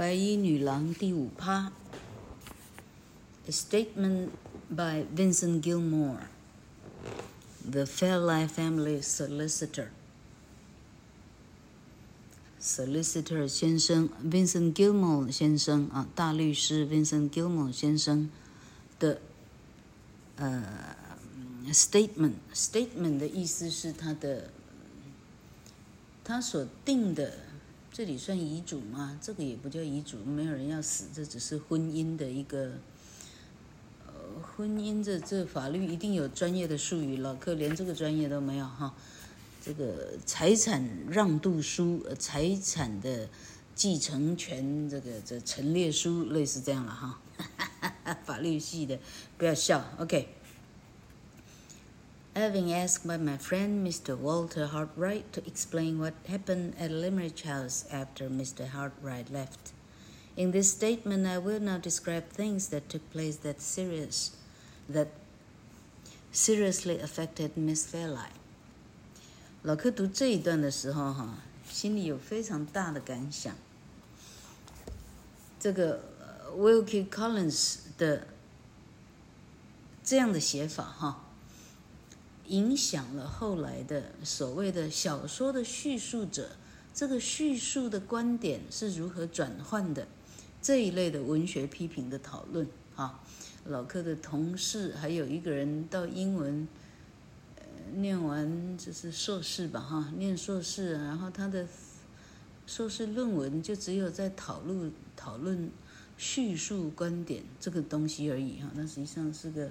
白衣女郎第五趴。A statement by Vincent Gilmore, the Fairlie family solicitor. Solicitor 先生，Vincent Gilmore 先生啊，大律师 Vincent Gilmore 先生的呃 statement，statement 的意思是他的他所定的，这里算遗嘱吗？这个也不叫遗嘱，没有人要死，这只是婚姻的一个。呃婚姻这这法律一定有专业的术语，老客连这个专业都没有哈。这个财产让渡书，财产的继承权，这个这陈列书类似这样了哈。法律系的不要笑，OK。Having asked by my friend Mr. Walter Hartright to explain what happened at Limerick House after Mr. Hartright left. In this statement, I will not describe things that took place that serious. That seriously affected Miss Fairlie。老柯读这一段的时候，哈，心里有非常大的感想。这个 Wilkie Collins 的这样的写法，哈， 影响了后来的所谓的小说的叙述者，这个叙述的观点是如何转换的，这一类的文学批评的讨论，哈。老柯的同事还有一个人到英文，呃，念完就是硕士吧，哈，念硕士，然后他的硕士论文就只有在讨论讨论叙述观点这个东西而已，哈，那实际上是个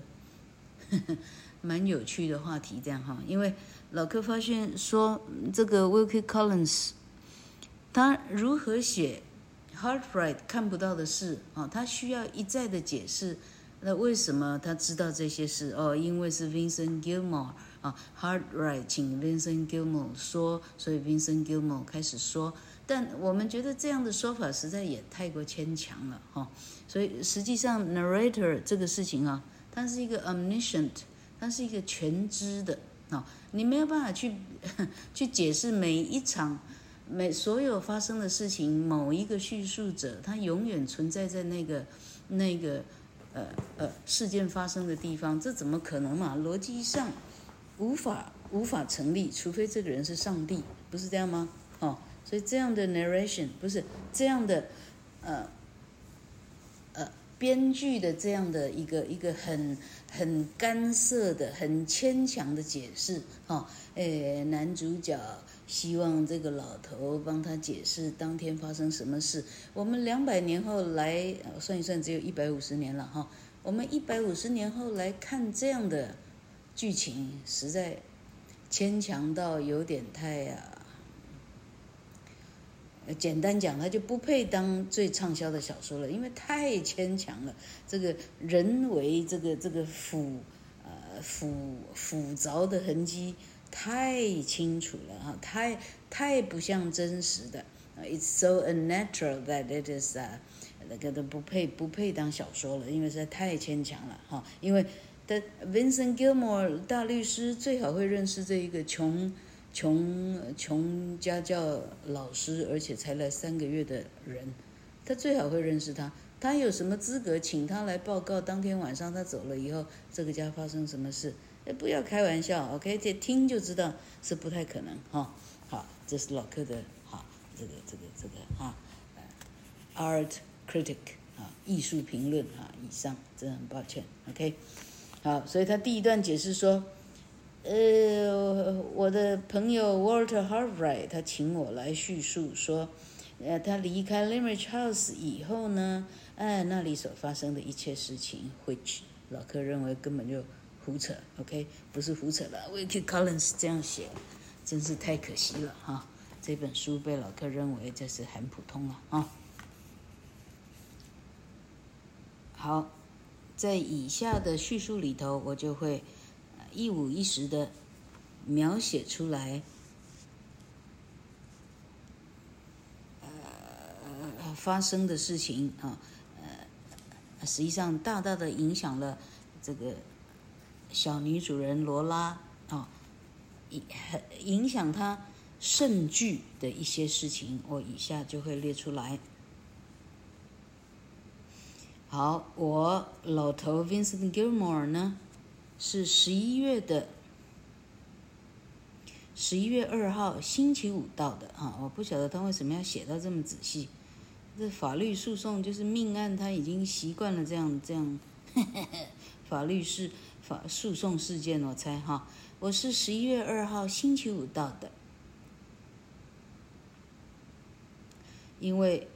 呵呵蛮有趣的话题，这样哈，因为老柯发现说这个 Wilkie Collins，他如何写 Hartright 看不到的事啊，他需要一再的解释。那为什么他知道这些事？哦，因为是 Vincent Gilmore 啊，Hartright 请 Vincent Gilmore 说，所以 Vincent Gilmore 开始说。但我们觉得这样的说法实在也太过牵强了哈。所以实际上 narrator 这个事情啊，它是一个 omniscient，它是一个全知的啊，你没有办法去 去解释每一场每所有发生的事情，某一个叙述者他永远存在在那个那个。呃呃，事件发生的地方，这怎么可能嘛？逻辑上无法无法成立，除非这个人是上帝，不是这样吗？哦，所以这样的 narration 不是这样的，呃呃，编剧的这样的一个一个很很干涩的、很牵强的解释，哈、哦，诶，男主角。希望这个老头帮他解释当天发生什么事。我们两百年后来算一算，只有一百五十年了哈。我们一百五十年后来看这样的剧情，实在牵强到有点太啊。简单讲，他就不配当最畅销的小说了，因为太牵强了。这个人为这个这个腐呃腐腐凿的痕迹。太清楚了哈，太太不像真实的，It's so unnatural that it is 啊，那个都不配不配当小说了，因为实在太牵强了哈。因为的 Vincent Gilmore 大律师最好会认识这一个穷穷穷家教老师，而且才来三个月的人，他最好会认识他。他有什么资格请他来报告当天晚上他走了以后，这个家发生什么事？哎不要开玩笑，OK？这听就知道是不太可能哈。好，这是老柯的哈，这个这个这个哈，art critic 啊，艺术评论啊，以上真的很抱歉，OK？好，所以他第一段解释说，呃，我的朋友 Walter Harvright 他请我来叙述说，呃，他离开 Limerick House 以后呢，哎，那里所发生的一切事情，which 老柯认为根本就。胡扯，OK，不是胡扯了。Wilkie Collins 这样写，真是太可惜了哈。这本书被老柯认为这是很普通了啊。好，在以下的叙述里头，我就会一五一十的描写出来，呃，发生的事情啊，呃，实际上大大的影响了这个。小女主人罗拉啊，影影响她甚巨的一些事情，我以下就会列出来。好，我老头 Vincent Gilmore 呢，是十一月的十一月二号星期五到的啊，我不晓得他为什么要写到这么仔细。这法律诉讼就是命案，他已经习惯了这样这样 法律事法诉讼事件，我猜哈，我是十一月二号星期五到的，因为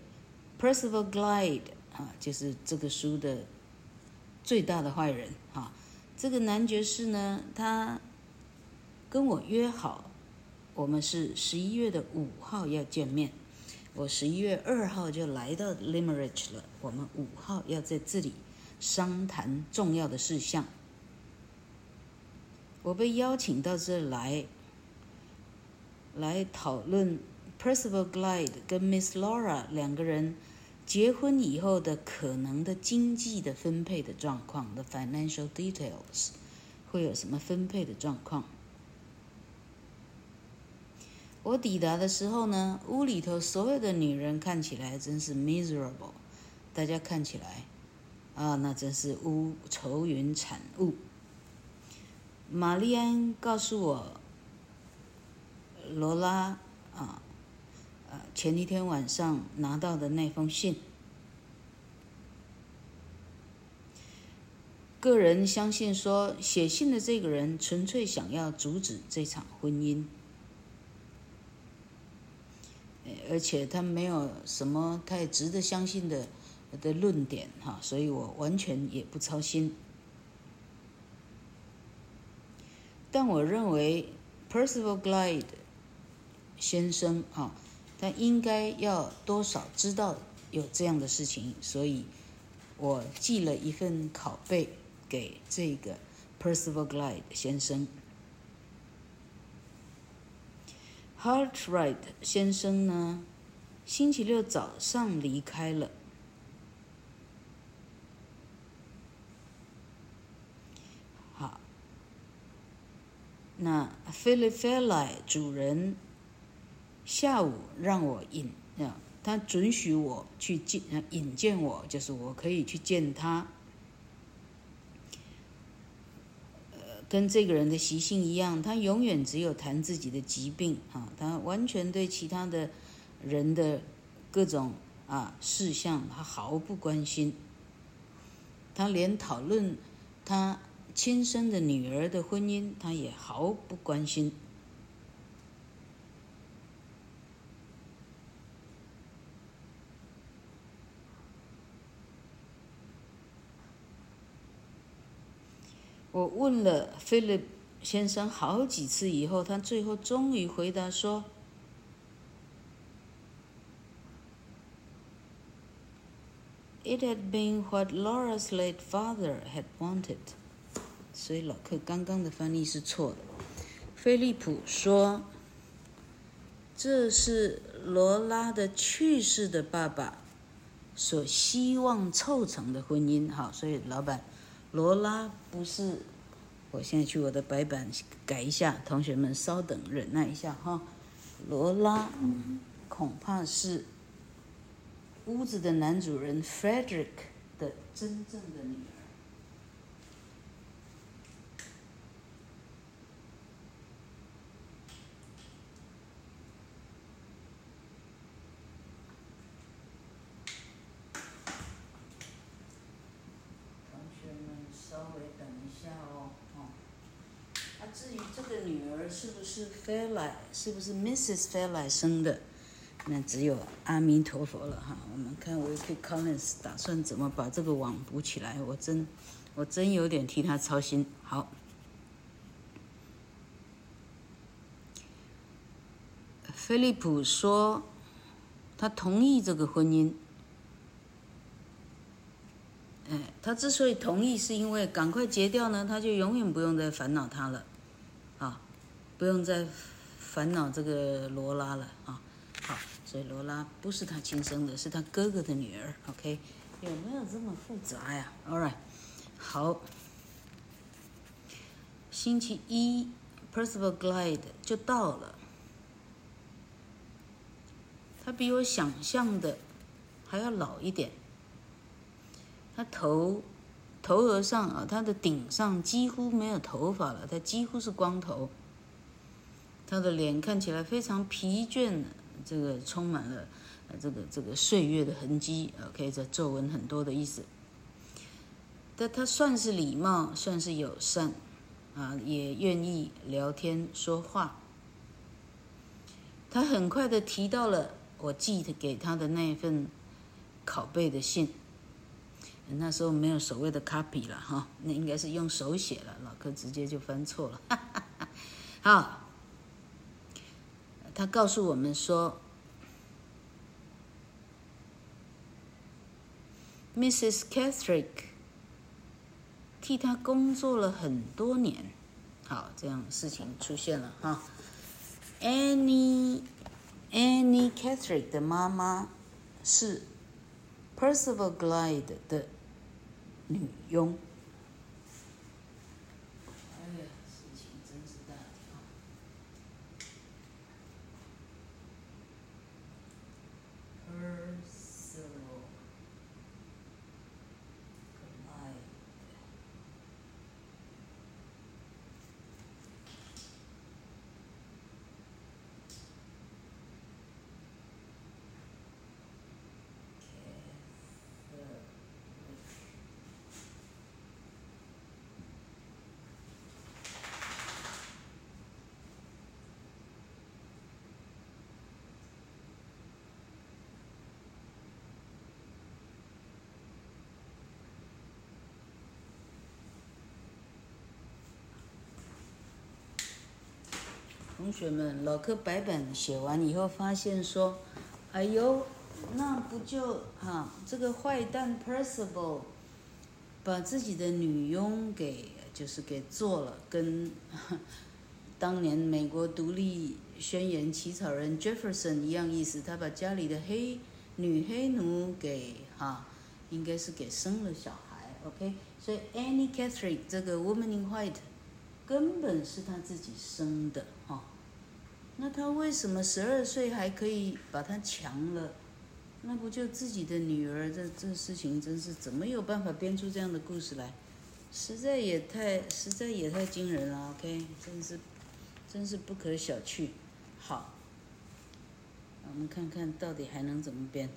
Percival Glyde 啊，就是这个书的最大的坏人哈，这个男爵士呢，他跟我约好，我们是十一月的五号要见面。我十一月二号就来到 Limerick 了，我们五号要在这里商谈重要的事项。我被邀请到这来，来讨论 Percival Glyde 跟 Miss Laura 两个人结婚以后的可能的经济的分配的状况的 financial details，会有什么分配的状况？我抵达的时候呢，屋里头所有的女人看起来真是 miserable，大家看起来，啊，那真是乌愁云惨雾。玛丽安告诉我，罗拉啊，前一天晚上拿到的那封信，个人相信说，写信的这个人纯粹想要阻止这场婚姻。而且他没有什么太值得相信的的论点哈，所以我完全也不操心。但我认为 Percival Glyde 先生啊，他应该要多少知道有这样的事情，所以我寄了一份拷贝给这个 Percival Glide 先生。Hartright 先生呢，星期六早上离开了。好，那 Philip Fairlie 主人下午让我引啊，他准许我去见引荐我，就是我可以去见他。跟这个人的习性一样，他永远只有谈自己的疾病啊，他完全对其他的人的各种啊事项他毫不关心，他连讨论他亲生的女儿的婚姻，他也毫不关心。我问了菲利先生好几次以后，他最后终于回答说：“It had been what Laura's late father had wanted。”所以老克刚刚的翻译是错的。菲利普说：“这是罗拉的去世的爸爸所希望凑成的婚姻。”好，所以老板。罗拉不是，我现在去我的白板改一下，同学们稍等，忍耐一下哈。罗拉恐怕是屋子的男主人 Frederick 的真正的女儿。稍微等一下哦是不是 Fairlie？是不是 Mrs. 菲莱生的？那只有阿弥陀佛了哈。我们看 Wilkie Collins 打算怎么把这个网补起来？我真，我真有点替他操心。好，菲利普说他同意这个婚姻。哎，他之所以同意，是因为赶快结掉呢，他就永远不用再烦恼他了。啊不用再烦恼这个罗拉了啊！好，所以罗拉不是他亲生的，是他哥哥的女儿。OK，有没有这么复杂呀？All right，好。星期一，Percival Glide 就到了。他比我想象的还要老一点。他头头额上啊，他的顶上几乎没有头发了，他几乎是光头。他的脸看起来非常疲倦，这个充满了这个这个岁月的痕迹，OK，这皱纹很多的意思。但他算是礼貌，算是友善，啊，也愿意聊天说话。他很快的提到了我寄给他的那一份拷贝的信。那时候没有所谓的 copy 了哈，那应该是用手写了，老柯直接就翻错了。哈哈哈。好。他告诉我们说，Mrs. Catherick 替他工作了很多年。好，这样事情出现了哈。Annie Annie Catherick 的妈妈是 Percival Glyde 的女佣。同学们，老柯白板写完以后，发现说：“哎呦，那不就哈、这个坏蛋 Percival 把自己的女佣给就是给做了，跟当年美国独立宣言起草人 Jefferson 一样意思，他把家里的黑女黑奴给哈、应该是给生了小孩。OK，所以 Annie Catherine 这个 Woman in White 根本是他自己生的哈。”那他为什么十二岁还可以把他强了？那不就自己的女儿？这这事情真是怎么有办法编出这样的故事来？实在也太实在也太惊人了。OK，真是真是不可小觑。好，我们看看到底还能怎么编。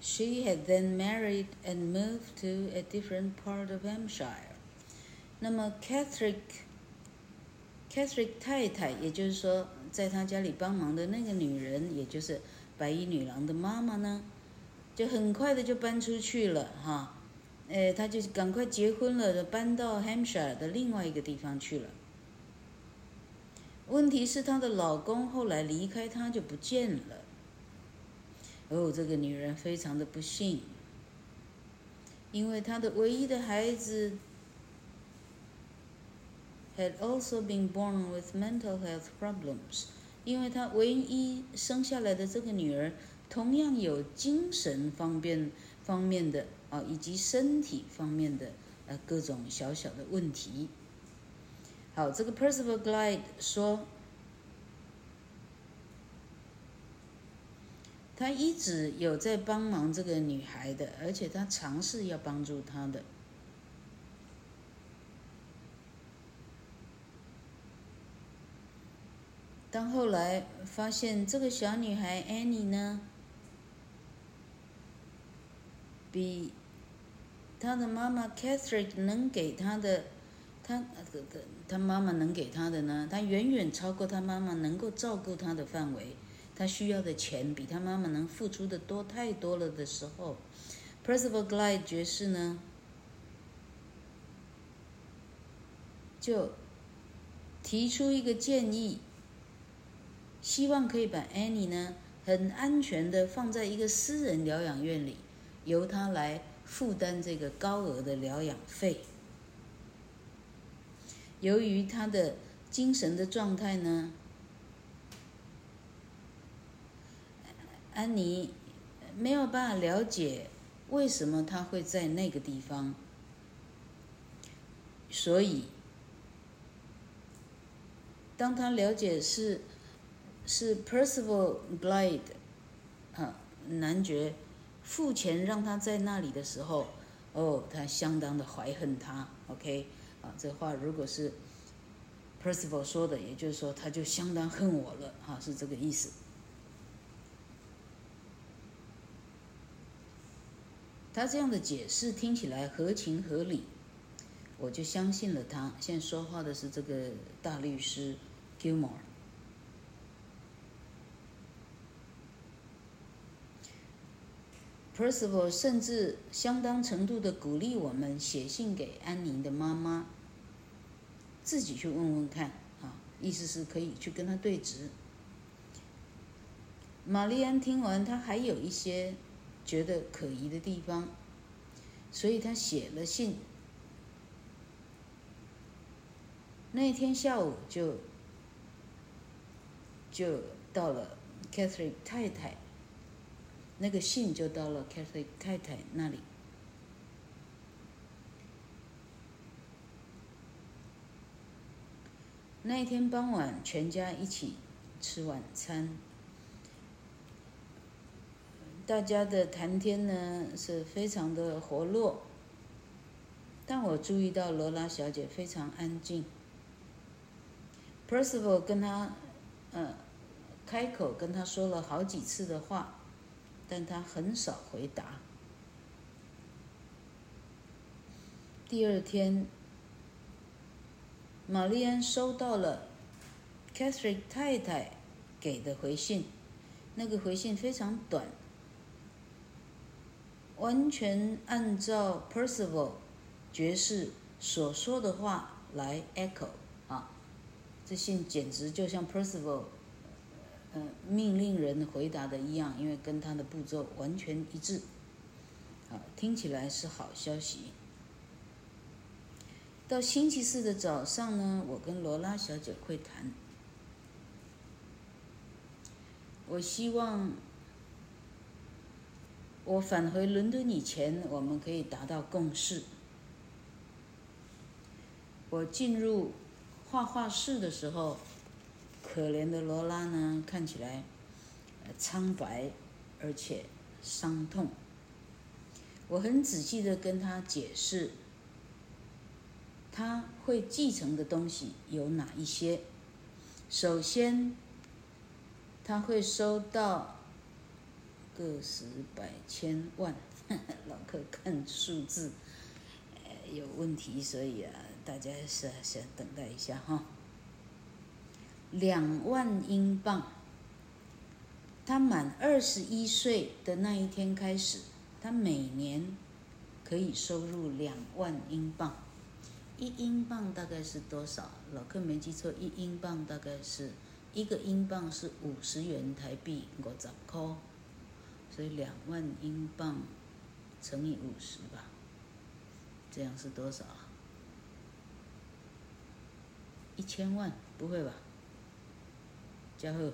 She had then married and moved to a different part of Hampshire。那么 Catherine，Catherine 太太，也就是说，在她家里帮忙的那个女人，也就是白衣女郎的妈妈呢，就很快的就搬出去了哈。哎，她就赶快结婚了，就搬到 Hampshire 的另外一个地方去了。问题是，她的老公后来离开她就不见了。哦，这个女人非常的不幸，因为她的唯一的孩子 had also been born with mental health problems，因为她唯一生下来的这个女儿同样有精神方面方面的啊，以及身体方面的呃各种小小的问题。好，这个 Percival Glyde 说。他一直有在帮忙这个女孩的，而且他尝试要帮助她的。但后来发现这个小女孩 Annie 呢，比她的妈妈 Catherine 能给她的，她她妈妈能给她的呢，她远远超过她妈妈能够照顾她的范围。他需要的钱比他妈妈能付出的多太多了的时候，Percival Glyde 爵士呢，就提出一个建议，希望可以把 Annie 呢很安全的放在一个私人疗养院里，由他来负担这个高额的疗养费。由于他的精神的状态呢。安妮没有办法了解为什么他会在那个地方，所以当他了解是是 Percival Glyde 啊，男爵付钱让他在那里的时候，哦，他相当的怀恨他。OK，啊，这话如果是 Percival 说的，也就是说他就相当恨我了，哈，是这个意思。他这样的解释听起来合情合理，我就相信了他。现在说话的是这个大律师 Gilmore。Percival 甚至相当程度的鼓励我们写信给安妮的妈妈，自己去问问看，啊，意思是可以去跟他对质。玛丽安听完，她还有一些觉得可疑的地方，所以他写了信。那天下午就就到了 Catherine 太太。那个信就到了 Catherine 太太那里。那一天傍晚，全家一起吃晚餐。大家的谈天呢是非常的活络，但我注意到罗拉小姐非常安静。Percival 跟她，呃，开口跟她说了好几次的话。但他很少回答。第二天，玛丽安收到了 Catherine 太太给的回信，那个回信非常短，完全按照 Percival 爵士所说的话来 echo 啊，这信简直就像 Percival 呃。命令人回答的一样，因为跟他的步骤完全一致。好，听起来是好消息。到星期四的早上呢，我跟罗拉小姐会谈。我希望我返回伦敦以前，我们可以达到共识。我进入画画室的时候。可怜的罗拉呢，看起来苍白，而且伤痛。我很仔细的跟他解释，他会继承的东西有哪一些。首先，他会收到个十百千万，老客看数字有问题，所以啊，大家是先等待一下哈。两万英镑。他满二十一岁的那一天开始，他每年可以收入两万英镑。一英镑大概是多少？老客没记错，一英镑大概是一个英镑是五十元台币，五十块。所以两万英镑乘以五十吧，这样是多少？啊？一千万？不会吧？加号五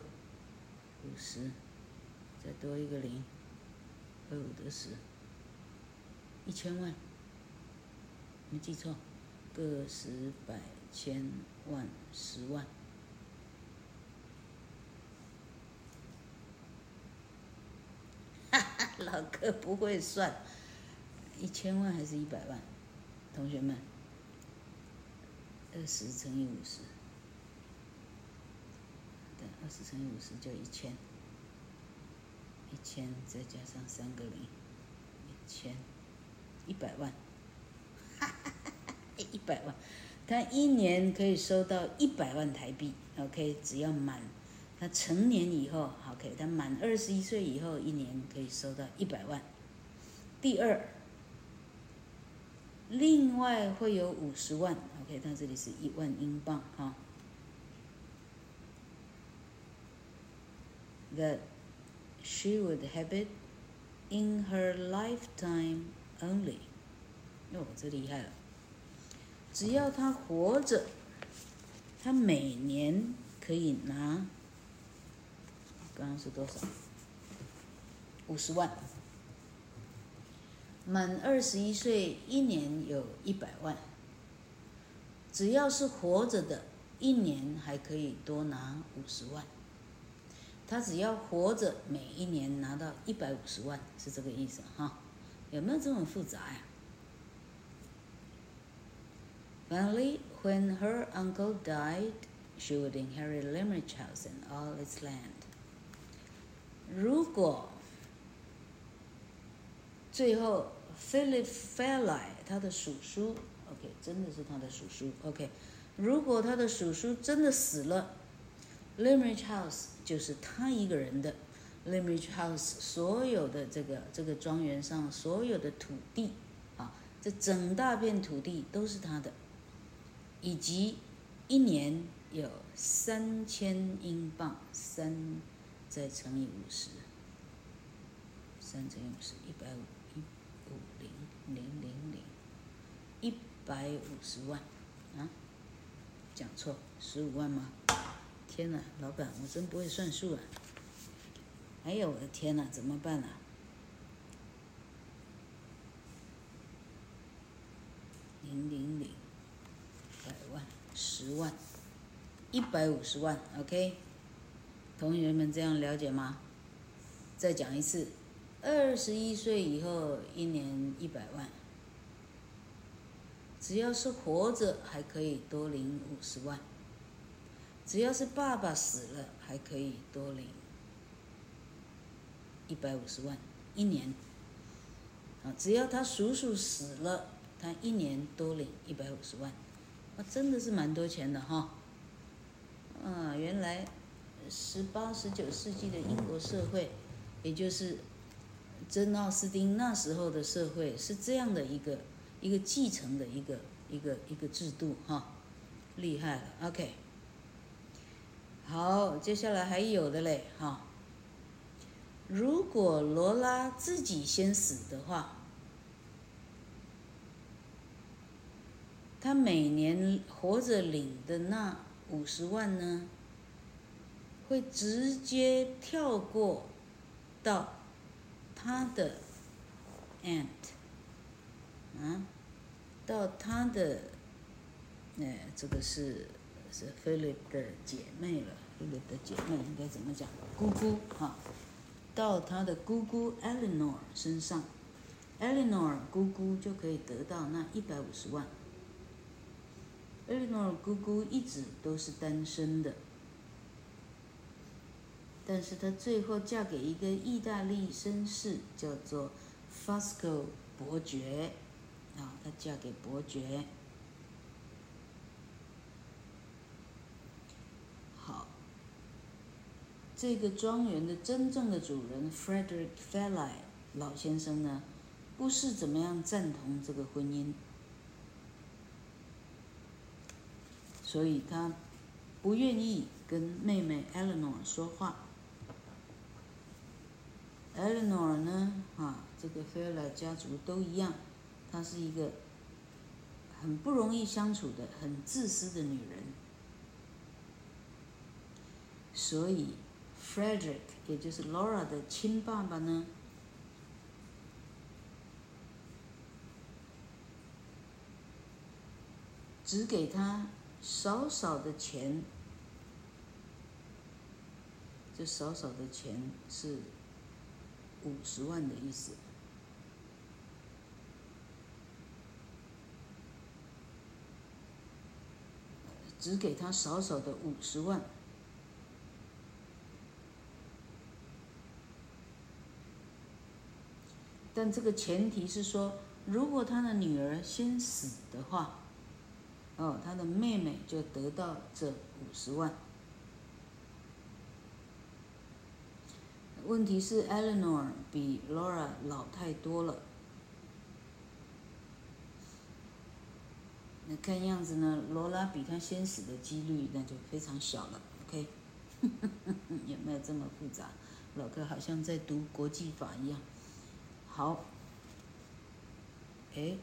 十，再多一个零，二五得十，一千万，没记错，个十百千万十万，哈哈，老哥不会算，一千万还是一百万？同学们，二十乘以五十。二十乘以五十就一千，一千再加上三个零，一千一百万，哈哈哈哈，一百万，他一年可以收到一百万台币。OK，只要满他成年以后，OK，他满二十一岁以后，一年可以收到一百万。第二，另外会有五十万，OK，他这里是一万英镑哈。That she would have it in her lifetime only。哟，这厉害了！只要他活着，他每年可以拿，刚刚是多少？五十万。满二十一岁，一年有一百万。只要是活着的，一年还可以多拿五十万。他只要活着，每一年拿到一百五十万，是这个意思哈？有没有这么复杂呀？Finally, when her uncle died, she would inherit Limerick House and all its land. 如果最后 Philip Fairlie 他的叔叔，OK，真的是他的叔叔，OK，如果他的叔叔真的死了，Limerick House 就是他一个人的，Limerick House 所有的这个这个庄园上所有的土地啊，这整大片土地都是他的，以及一年有三千英镑三。再乘以五十，三乘以五十，一百五，一五零零零零，一百五十万，啊，讲错，十五万吗？天哪，老板，我真不会算数啊！哎呦，我的天哪，怎么办啊？零零零，百万，十万，一百五十万，OK。同学们这样了解吗？再讲一次，二十一岁以后一年一百万，只要是活着还可以多领五十万，只要是爸爸死了还可以多领一百五十万一年。啊，只要他叔叔死了，他一年多领一百五十万，啊，真的是蛮多钱的哈。啊，原来。十八、十九世纪的英国社会，也就是珍奥斯汀那时候的社会，是这样的一个一个继承的一个一个一个制度哈，厉害了。OK，好，接下来还有的嘞哈。如果罗拉自己先死的话，她每年活着领的那五十万呢？会直接跳过到他的 aunt，啊，到他的，哎，这个是是 Philip 的姐妹了，Philip 的姐妹应该怎么讲？姑姑哈，到他的姑姑 Eleanor 身上，Eleanor 姑姑就可以得到那一百五十万。Eleanor 姑姑一直都是单身的。但是她最后嫁给一个意大利绅士，叫做 Fasco 伯爵，啊，她嫁给伯爵。好，这个庄园的真正的主人 Frederick Fairlie 老先生呢，不是怎么样赞同这个婚姻，所以他不愿意跟妹妹 Eleanor 说话。Eleanor 呢？啊，这个 Fairlie 家族都一样，她是一个很不容易相处的、很自私的女人。所以，Frederick 也就是 Laura 的亲爸爸呢，只给她少少的钱。这少少的钱是。五十万的意思，只给他少少的五十万，但这个前提是说，如果他的女儿先死的话，哦，他的妹妹就得到这五十万。问题是，Eleanor 比 Laura 老太多了。那看样子呢，罗拉比她先死的几率那就非常小了。OK，有没有这么复杂？老哥好像在读国际法一样。好，哎，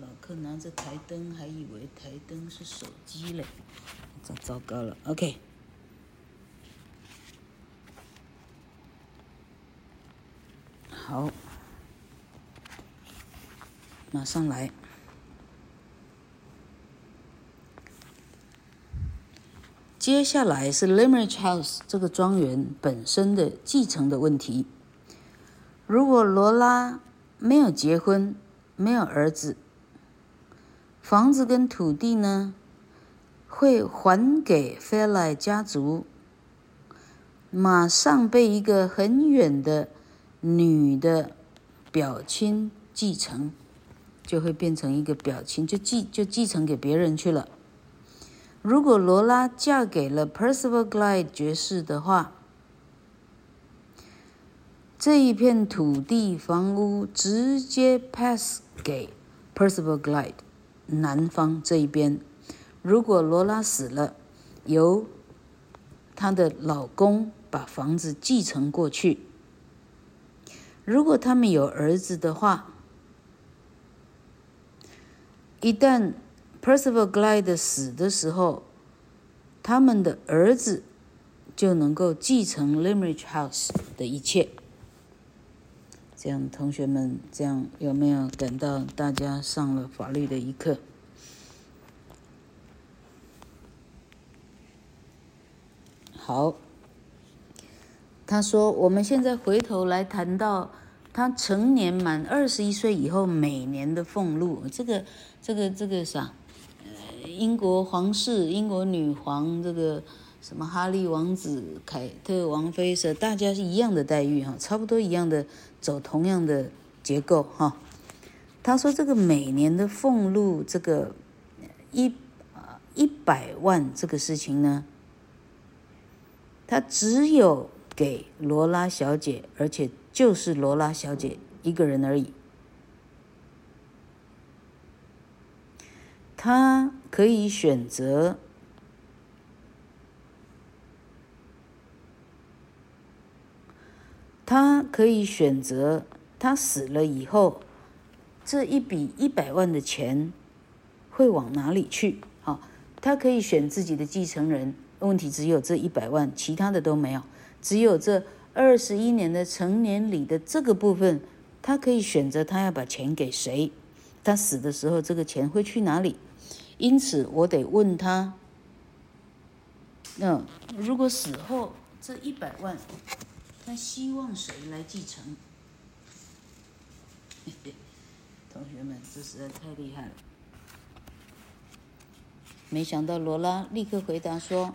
老克拿着台灯，还以为台灯是手机嘞，这糟糕了。OK。好，马上来。接下来是 Limerick House 这个庄园本身的继承的问题。如果罗拉没有结婚，没有儿子，房子跟土地呢，会还给 Fairlie 家族，马上被一个很远的女的表亲继承，就会变成一个表亲，就继就继承给别人去了。如果罗拉嫁给了 Percival Glyde 爵士的话，这一片土地房屋直接 pass 给 Percival Glyde 男方这一边。如果罗拉死了，由她的老公把房子继承过去。如果他们有儿子的话，一旦 Percival Glyde 死的时候，他们的儿子就能够继承 Limerick House 的一切。这样，同学们，这样有没有感到大家上了法律的一课？好，他说，我们现在回头来谈到他成年满二十一岁以后每年的俸禄，这个。这个这个啥，英国皇室、英国女皇，这个什么哈利王子、凯特王妃是大家是一样的待遇哈，差不多一样的，走同样的结构哈。他说这个每年的俸禄，这个一一百万这个事情呢，他只有给罗拉小姐，而且就是罗拉小姐一个人而已。他可以选择，他可以选择，他死了以后，这一笔一百万的钱会往哪里去？好，他可以选自己的继承人，问题只有这一百万，其他的都没有，只有这二十一年的成年礼的这个部分，他可以选择他要把钱给谁，他死的时候这个钱会去哪里？因此，我得问他：那如果死后这一百万，他希望谁来继承？同学们，这实在太厉害了！没想到罗拉立刻回答说：“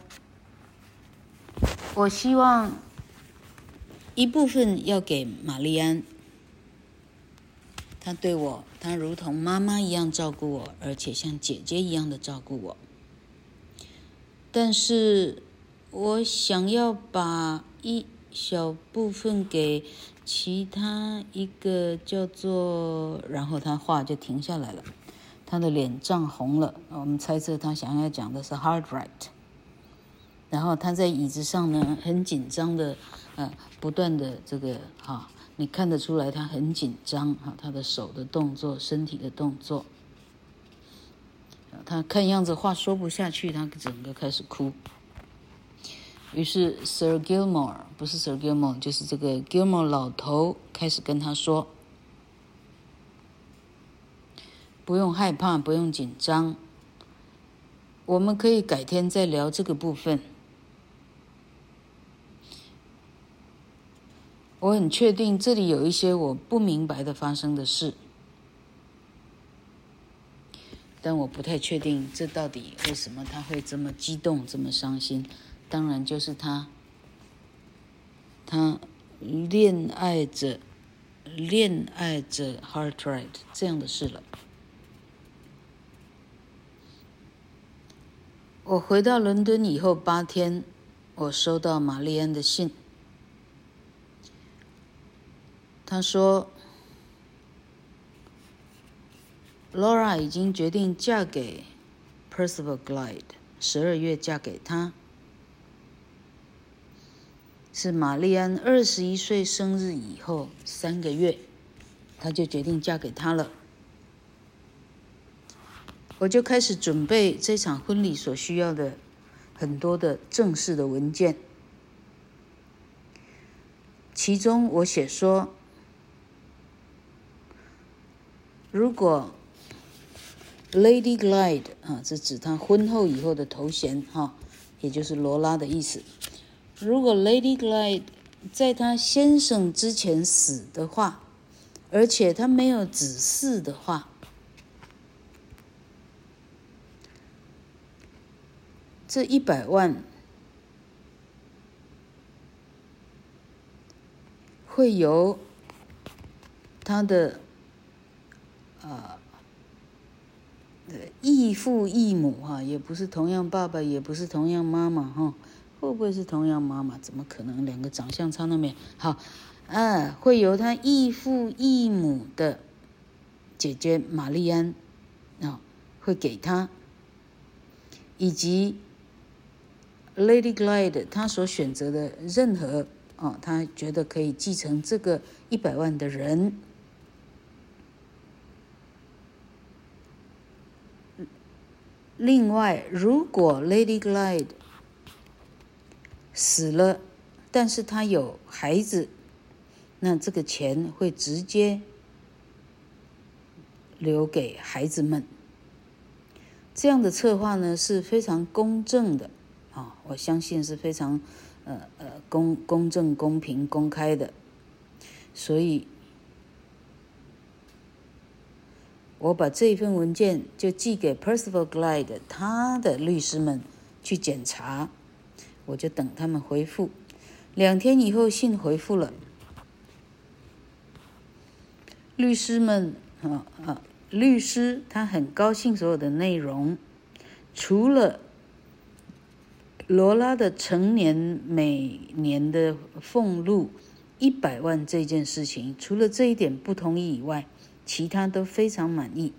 我希望一部分要给玛丽安。”他对我，他如同妈妈一样照顾我，而且像姐姐一样的照顾我。但是，我想要把一小部分给其他一个叫做……然后他话就停下来了，他的脸涨红了。我们猜测他想要讲的是 Hard Right。然后他在椅子上呢，很紧张的，呃，不断的这个哈。你看得出来，他很紧张啊，他的手的动作，身体的动作。他看样子话说不下去，他整个开始哭。于是 Sir Gilmore 不是 Sir Gilmore，就是这个 Gilmore 老头开始跟他说：“不用害怕，不用紧张，我们可以改天再聊这个部分。”我很确定这里有一些我不明白的发生的事，但我不太确定这到底为什么他会这么激动、这么伤心。当然就是他，他恋爱着、恋爱着 Heart Right 这样的事了。我回到伦敦以后八天，我收到玛丽安的信。他说：“Laura 已经决定嫁给 Percival Glyde，十二月嫁给他。是玛丽安二十一岁生日以后三个月，他就决定嫁给他了。我就开始准备这场婚礼所需要的很多的正式的文件，其中我写说。”如果 Lady Glide 啊，这指她婚后以后的头衔哈，也就是罗拉的意思。如果 Lady Glide 在她先生之前死的话，而且她没有子嗣的话，这一百万会由他的啊。异父异母哈，也不是同样爸爸，也不是同样妈妈哈，会不会是同样妈妈？怎么可能？两个长相差那么远？好，啊，会由他异父异母的姐姐玛丽安啊，会给他，以及 Lady Glyde 他所选择的任何啊，他觉得可以继承这个一百万的人。另外，如果 Lady Glide 死了，但是她有孩子，那这个钱会直接留给孩子们。这样的策划呢是非常公正的啊，我相信是非常呃呃公公正、公平、公开的，所以。我把这份文件就寄给 Percival Glyde 他的律师们去检查，我就等他们回复。两天以后，信回复了。律师们啊啊，律师他很高兴所有的内容，除了罗拉的成年每年的俸禄一百万这件事情，除了这一点不同意以外。其他都非常满意。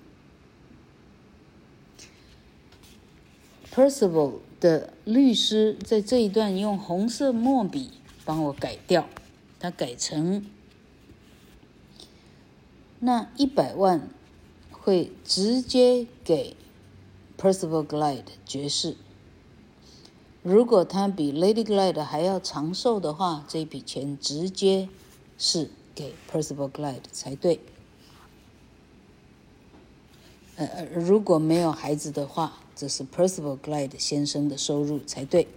Percival 的律师在这一段用红色墨笔帮我改掉，他改成那一百万会直接给 Percival Glyde 爵士。如果他比 Lady Glyde 还要长寿的话，这笔钱直接是给 Percival Glyde 才对。呃，如果没有孩子的话，这是 Percival Glyde 先生的收入才对。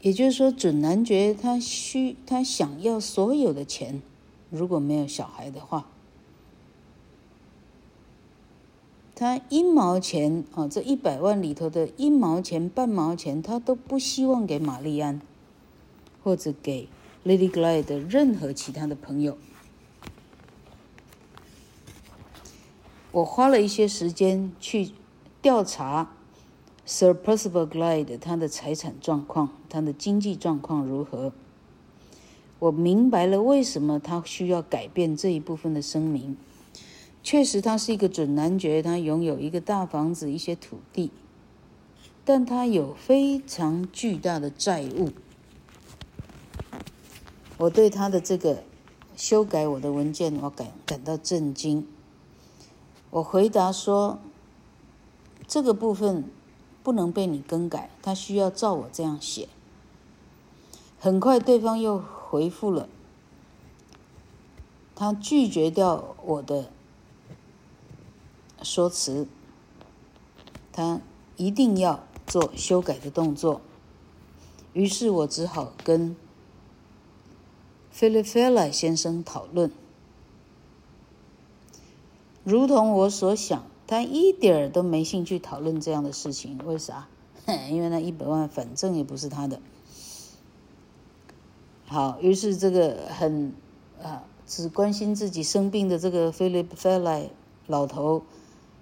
也就是说，准男爵他需他想要所有的钱，如果没有小孩的话，他一毛钱啊，这一百万里头的一毛钱、半毛钱，他都不希望给玛丽安，或者给 ladyglade 的任何其他的朋友。我花了一些时间去调查 Sir Percival Glyde 他的财产状况，他的经济状况如何。我明白了为什么他需要改变这一部分的声明。确实，他是一个准男爵，他拥有一个大房子、一些土地，但他有非常巨大的债务。我对他的这个修改我的文件，我感感到震惊。我回答说：“这个部分不能被你更改，他需要照我这样写。”很快，对方又回复了，他拒绝掉我的说辞，他一定要做修改的动作。于是我只好跟 Philip Fairlie 先生讨论。如同我所想，他一点儿都没兴趣讨论这样的事情。为啥？因为那一百万反正也不是他的。好，于是这个很啊只关心自己生病的这个 Philip Fairlie 老头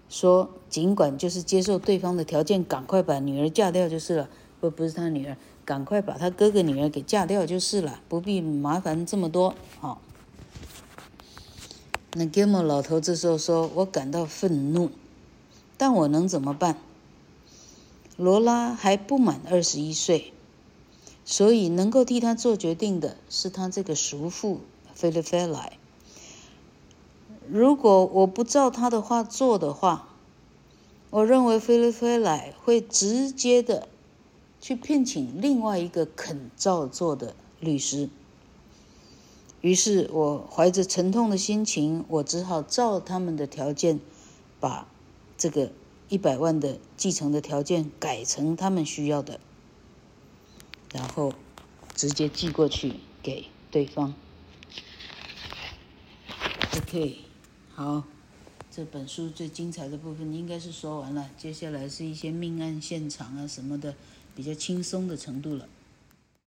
说：“尽管就是接受对方的条件，赶快把女儿嫁掉就是了。不，不是他女儿，赶快把他哥哥女儿给嫁掉就是了，不必麻烦这么多。”好。那 Gilmore 老头这时候说：“我感到愤怒，但我能怎么办？罗拉还不满二十一岁，所以能够替他做决定的是他这个叔父 Philip Fairlie。如果我不照他的话做的话，我认为 Philip Fairlie 会直接的去聘请另外一个肯照做的律师。”于是我怀着沉痛的心情，我只好照他们的条件，把这个一百万的继承的条件改成他们需要的，然后直接寄过去给对方。OK，好，这本书最精彩的部分应该是说完了，接下来是一些命案现场啊什么的，比较轻松的程度了。